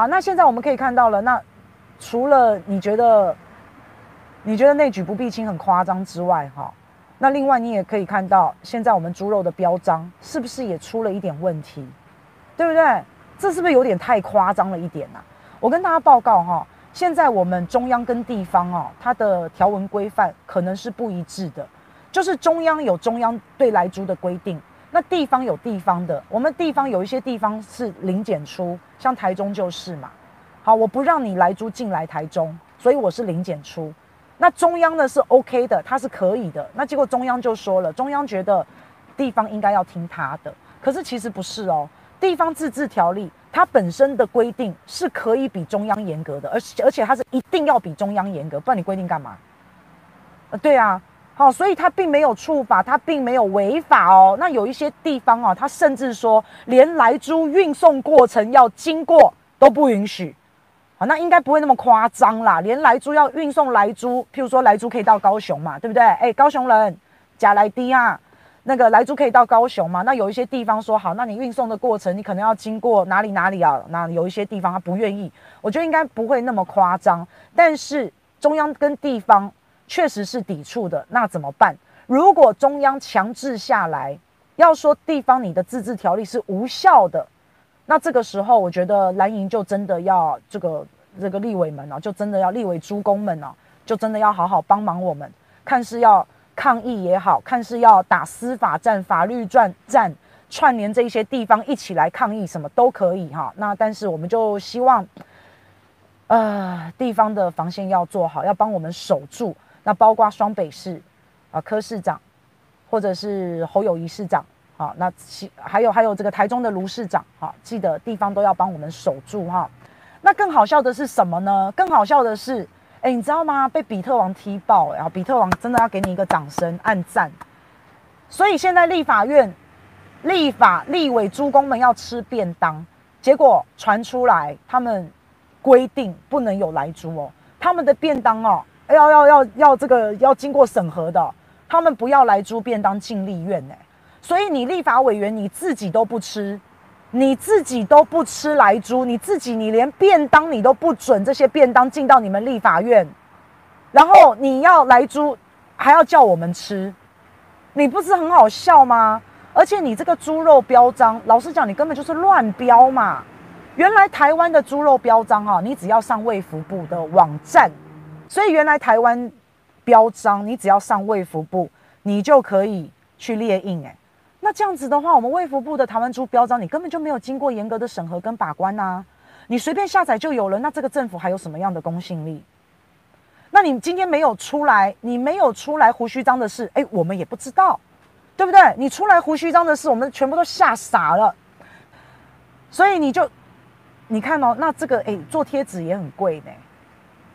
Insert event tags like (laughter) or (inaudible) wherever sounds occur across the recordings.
好，那现在我们可以看到了，那除了你觉得你觉得内举不避亲很夸张之外，哈，那另外你也可以看到，现在我们猪肉的标章是不是也出了一点问题，对不对？这是不是有点太夸张了一点啊？我跟大家报告哈，现在我们中央跟地方哦，它的条文规范可能是不一致的，就是中央有中央对来猪的规定。那地方有地方的，我们地方有一些地方是零检出，像台中就是嘛。好，我不让你来租进来台中，所以我是零检出。那中央呢是 OK 的，它是可以的。那结果中央就说了，中央觉得地方应该要听他的，可是其实不是哦。地方自治条例它本身的规定是可以比中央严格的，而且而且它是一定要比中央严格，不然你规定干嘛？呃，对啊。好，所以他并没有触法，他并没有违法哦。那有一些地方哦，他甚至说连莱猪运送过程要经过都不允许。好，那应该不会那么夸张啦。连莱猪要运送莱猪，譬如说莱猪可以到高雄嘛，对不对？哎，高雄人假来滴啊，那个莱猪可以到高雄嘛？那有一些地方说好，那你运送的过程你可能要经过哪里哪里啊？那有一些地方他不愿意，我觉得应该不会那么夸张。但是中央跟地方。确实是抵触的，那怎么办？如果中央强制下来，要说地方你的自治条例是无效的，那这个时候我觉得蓝营就真的要这个这个立委们啊，就真的要立委诸公们啊，就真的要好好帮忙我们，看是要抗议也好，看是要打司法战、法律战战，串联这一些地方一起来抗议，什么都可以哈。那但是我们就希望，呃，地方的防线要做好，要帮我们守住。那包括双北市啊，柯市长，或者是侯友宜市长，好，那其还有还有这个台中的卢市长，好，记得地方都要帮我们守住哈。那更好笑的是什么呢？更好笑的是，哎，你知道吗？被比特王踢爆，然后比特王真的要给你一个掌声，按赞。所以现在立法院立法立委诸公们要吃便当，结果传出来他们规定不能有莱猪哦，他们的便当哦。要要要要这个要经过审核的，他们不要来猪便当进立院呢，所以你立法委员你自己都不吃，你自己都不吃来猪，你自己你连便当你都不准这些便当进到你们立法院，然后你要来猪还要叫我们吃，你不是很好笑吗？而且你这个猪肉标章，老实讲你根本就是乱标嘛！原来台湾的猪肉标章啊，你只要上卫福部的网站。所以原来台湾标章，你只要上卫福部，你就可以去列印。哎，那这样子的话，我们卫福部的台湾猪标章，你根本就没有经过严格的审核跟把关呐，你随便下载就有了。那这个政府还有什么样的公信力？那你今天没有出来，你没有出来胡须章的事，哎，我们也不知道，对不对？你出来胡须章的事，我们全部都吓傻了。所以你就你看哦，那这个哎，做贴纸也很贵呢。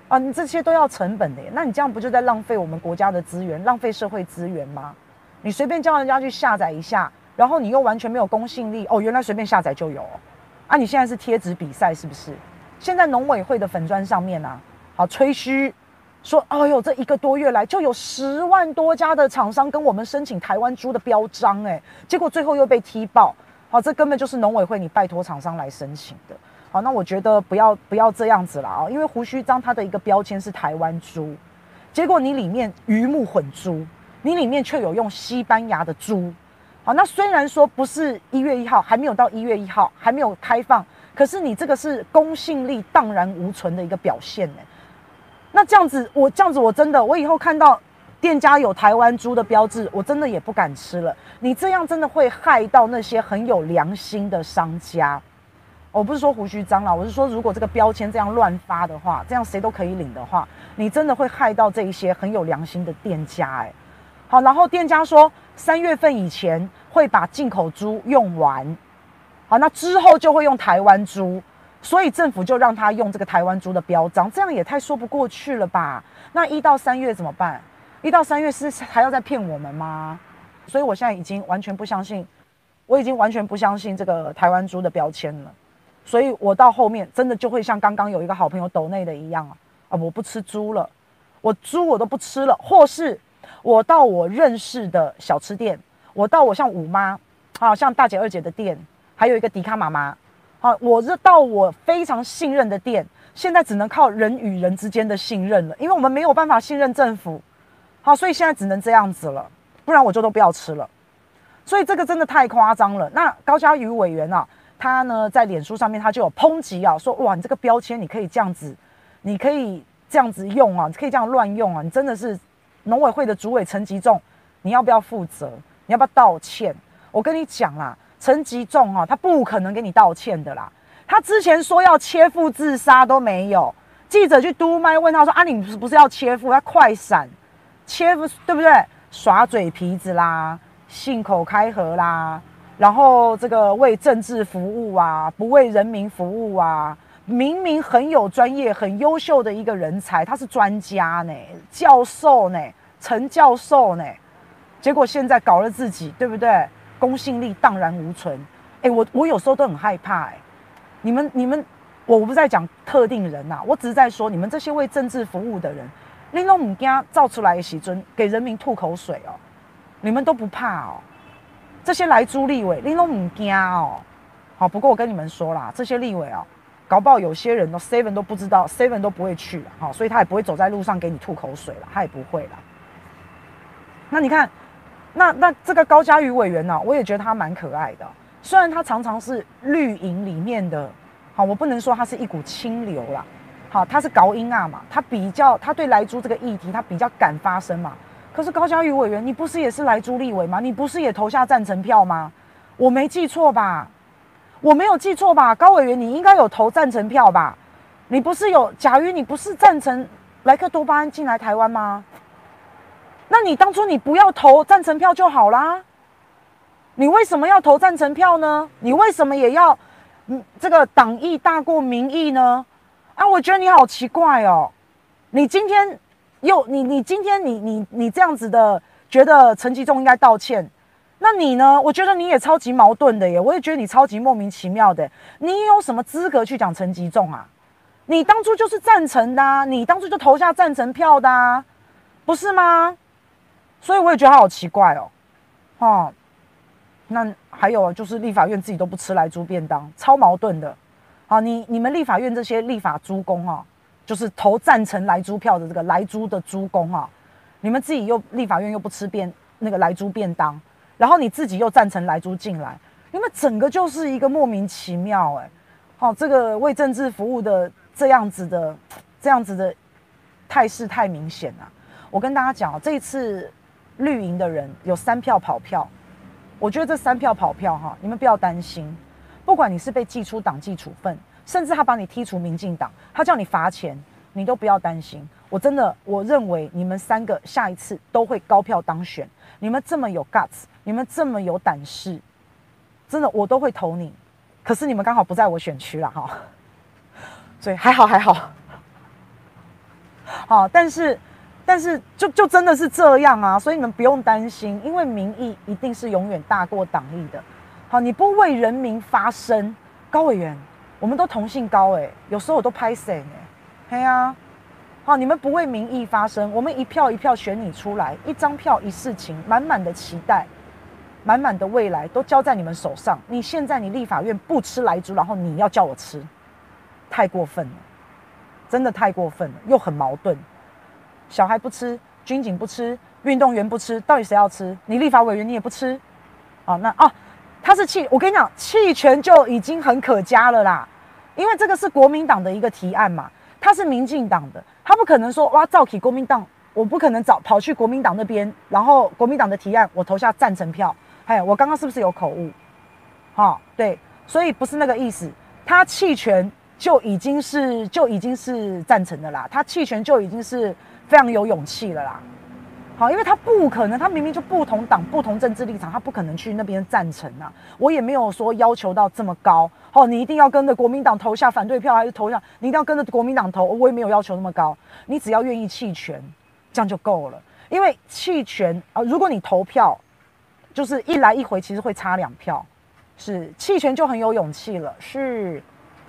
啊，你这些都要成本的，那你这样不就在浪费我们国家的资源，浪费社会资源吗？你随便叫人家去下载一下，然后你又完全没有公信力哦，原来随便下载就有啊？你现在是贴纸比赛是不是？现在农委会的粉砖上面啊，好吹嘘说，哎呦，这一个多月来就有十万多家的厂商跟我们申请台湾猪的标章，哎，结果最后又被踢爆，好，这根本就是农委会你拜托厂商来申请的。好，那我觉得不要不要这样子了啊，因为胡须章它的一个标签是台湾猪，结果你里面鱼目混珠，你里面却有用西班牙的猪。好，那虽然说不是一月一号，还没有到一月一号，还没有开放，可是你这个是公信力荡然无存的一个表现呢。那这样子，我这样子我真的，我以后看到店家有台湾猪的标志，我真的也不敢吃了。你这样真的会害到那些很有良心的商家。我不是说胡须张啦，我是说，如果这个标签这样乱发的话，这样谁都可以领的话，你真的会害到这一些很有良心的店家哎。好，然后店家说三月份以前会把进口猪用完，好，那之后就会用台湾猪，所以政府就让他用这个台湾猪的标章，这样也太说不过去了吧？那一到三月怎么办？一到三月是还要再骗我们吗？所以我现在已经完全不相信，我已经完全不相信这个台湾猪的标签了。所以我到后面真的就会像刚刚有一个好朋友抖内的一样啊，啊，我不吃猪了，我猪我都不吃了，或是我到我认识的小吃店，我到我像五妈，啊，像大姐二姐的店，还有一个迪卡妈妈，好，我是到我非常信任的店，现在只能靠人与人之间的信任了，因为我们没有办法信任政府，好，所以现在只能这样子了，不然我就都不要吃了。所以这个真的太夸张了。那高嘉瑜委员啊，他呢在脸书上面他就有抨击啊，说哇，你这个标签你可以这样子，你可以这样子用啊，你可以这样乱用啊，你真的是农委会的主委陈吉仲，你要不要负责？你要不要道歉？我跟你讲啦。陈吉仲啊，他不可能给你道歉的啦。他之前说要切腹自杀都没有。记者去督麦问他说：“啊，你不是不是要切腹？他快闪，切腹对不对？耍嘴皮子啦，信口开河啦，然后这个为政治服务啊，不为人民服务啊。明明很有专业、很优秀的一个人才，他是专家呢，教授呢，陈教授呢，结果现在搞了自己，对不对？”公信力荡然无存，哎、我我有时候都很害怕、哎，你们你们，我不在讲特定人呐、啊，我只是在说你们这些为政治服务的人，你都唔惊造出来的时阵给人民吐口水哦，你们都不怕哦，这些莱猪立委，你都唔惊哦，好，不过我跟你们说啦，这些立委哦，搞不好有些人都 seven 都不知道，seven 都不会去了，好，所以他也不会走在路上给你吐口水了，他也不会了，那你看。那那这个高嘉瑜委员呢、我也觉得他蛮可爱的。虽然他常常是绿营里面的，好，我不能说他是一股清流啦，好，他是高音啊嘛，他比较他对莱猪这个议题他比较敢发声嘛。可是高嘉瑜委员，你不是也是来朱立委吗？你不是也投下赞成票吗？我没记错吧？我没有记错吧？高委员，你应该有投赞成票吧？你不是有假如？你不是赞成莱克多巴胺进来台湾吗？那你当初你不要投赞成票就好啦，你为什么要投赞成票呢？你为什么也要，嗯，这个党意大过民意呢？啊，我觉得你好奇怪哦，你今天又你你今天你你你这样子的觉得陈吉仲应该道歉，那你呢？我觉得你也超级矛盾的耶，我也觉得你超级莫名其妙的，你有什么资格去讲陈吉仲啊？你当初就是赞成的啊，你当初就投下赞成票的啊，不是吗？所以我也觉得他好奇怪哦，哦，那还有就是立法院自己都不吃来猪便当，超矛盾的。好，你你们立法院这些立法诸公哦，就是投赞成莱猪票的这个莱猪的猪公啊，你们自己又立法院又不吃便那个莱猪便当，然后你自己又赞成莱猪进来，你们整个就是一个莫名其妙哎。好，这个为政治服务的这样子的这样子的态势太明显了。我跟大家讲，这一次。绿营的人有三票跑票，我觉得这三票跑票哈，你们不要担心，不管你是被记出党纪处分，甚至他把你踢出民进党，他叫你罚钱，你都不要担心。我真的，我认为你们三个下一次都会高票当选。你们这么有 guts，你们这么有胆识，真的我都会投你。可是你们刚好不在我选区了哈，所以还好还好。好，但是。但是就就真的是这样啊，所以你们不用担心，因为民意一定是永远大过党意的。好，你不为人民发声，高委员，我们都同姓高哎、有时候我都拍谢呢。嘿呀，好，你们不为民意发声，我们一票一票选你出来，一张票一事情，满满的期待，满满的未来都交在你们手上。你现在你立法院不吃莱猪，然后你要叫我吃，太过分了，真的太过分了，又很矛盾。小孩不吃，军警不吃，运动员不吃，到底谁要吃？你立法委员你也不吃，啊，那哦，他是弃，我跟你讲，弃权就已经很可嘉了啦，因为这个是国民党的一个提案嘛，他是民进党的，他不可能说哇，照起国民党，我不可能找跑去国民党那边，然后国民党的提案我投下赞成票，哎，我刚刚是不是有口误？好、对，所以不是那个意思，他弃权就已经是就已经是赞成的啦，他弃权就已经是。非常有勇气了啦，好，因为他不可能，他明明就不同党、不同政治立场，他不可能去那边赞成啊。我也没有说要求到这么高，哦，你一定要跟着国民党投下反对票，还是投下？你一定要跟着国民党投，我也没有要求那么高，你只要愿意弃权，这样就够了。因为弃权啊，如果你投票，就是一来一回，其实会差两票，是弃权就很有勇气了，是，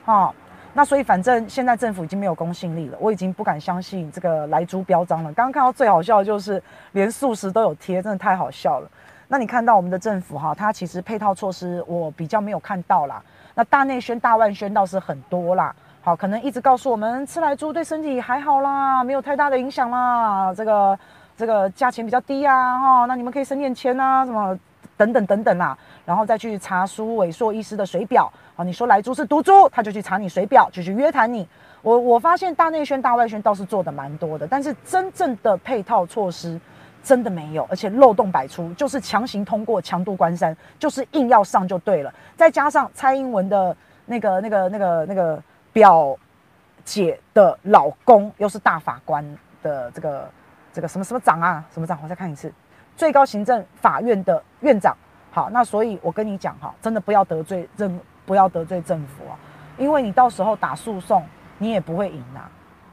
哈。那所以反正现在政府已经没有公信力了，我已经不敢相信这个莱猪标章了。刚刚看到最好笑的就是连素食都有贴，真的太好笑了。那你看到我们的政府哈，它其实配套措施我比较没有看到啦。那大内宣、大外宣倒是很多啦。好，可能一直告诉我们吃莱猪对身体还好啦，没有太大的影响啦。这个这个价钱比较低啊，哈，那你们可以省点钱啊，什么等等等等啦。然后再去查苏伟硕医师的水表，好，你说莱猪是毒猪，他就去查你水表，就去约谈你。我我发现大内宣、大外宣倒是做的蛮多的，但是真正的配套措施真的没有，而且漏洞百出，就是强行通过强渡关山，就是硬要上就对了。再加上蔡英文的那个、那个、那个、那个。表姐的老公又是大法官的这个这个什么什么长啊？什么长？我再看一次，最高行政法院的院长。好，那所以我跟你讲哈，真的不要得罪政，不要得罪政府啊，因为你到时候打诉讼，你也不会赢呐。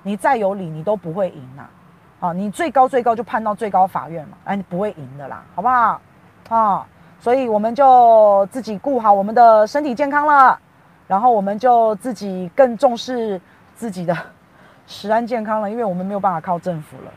你再有理，你都不会赢呐。啊，你最高最高就判到最高法院嘛，哎，你不会赢的啦，好不好？啊，所以我们就自己顾好我们的身体健康了。然后我们就自己更重视自己的 (laughs) 食安健康了，因为我们没有办法靠政府了。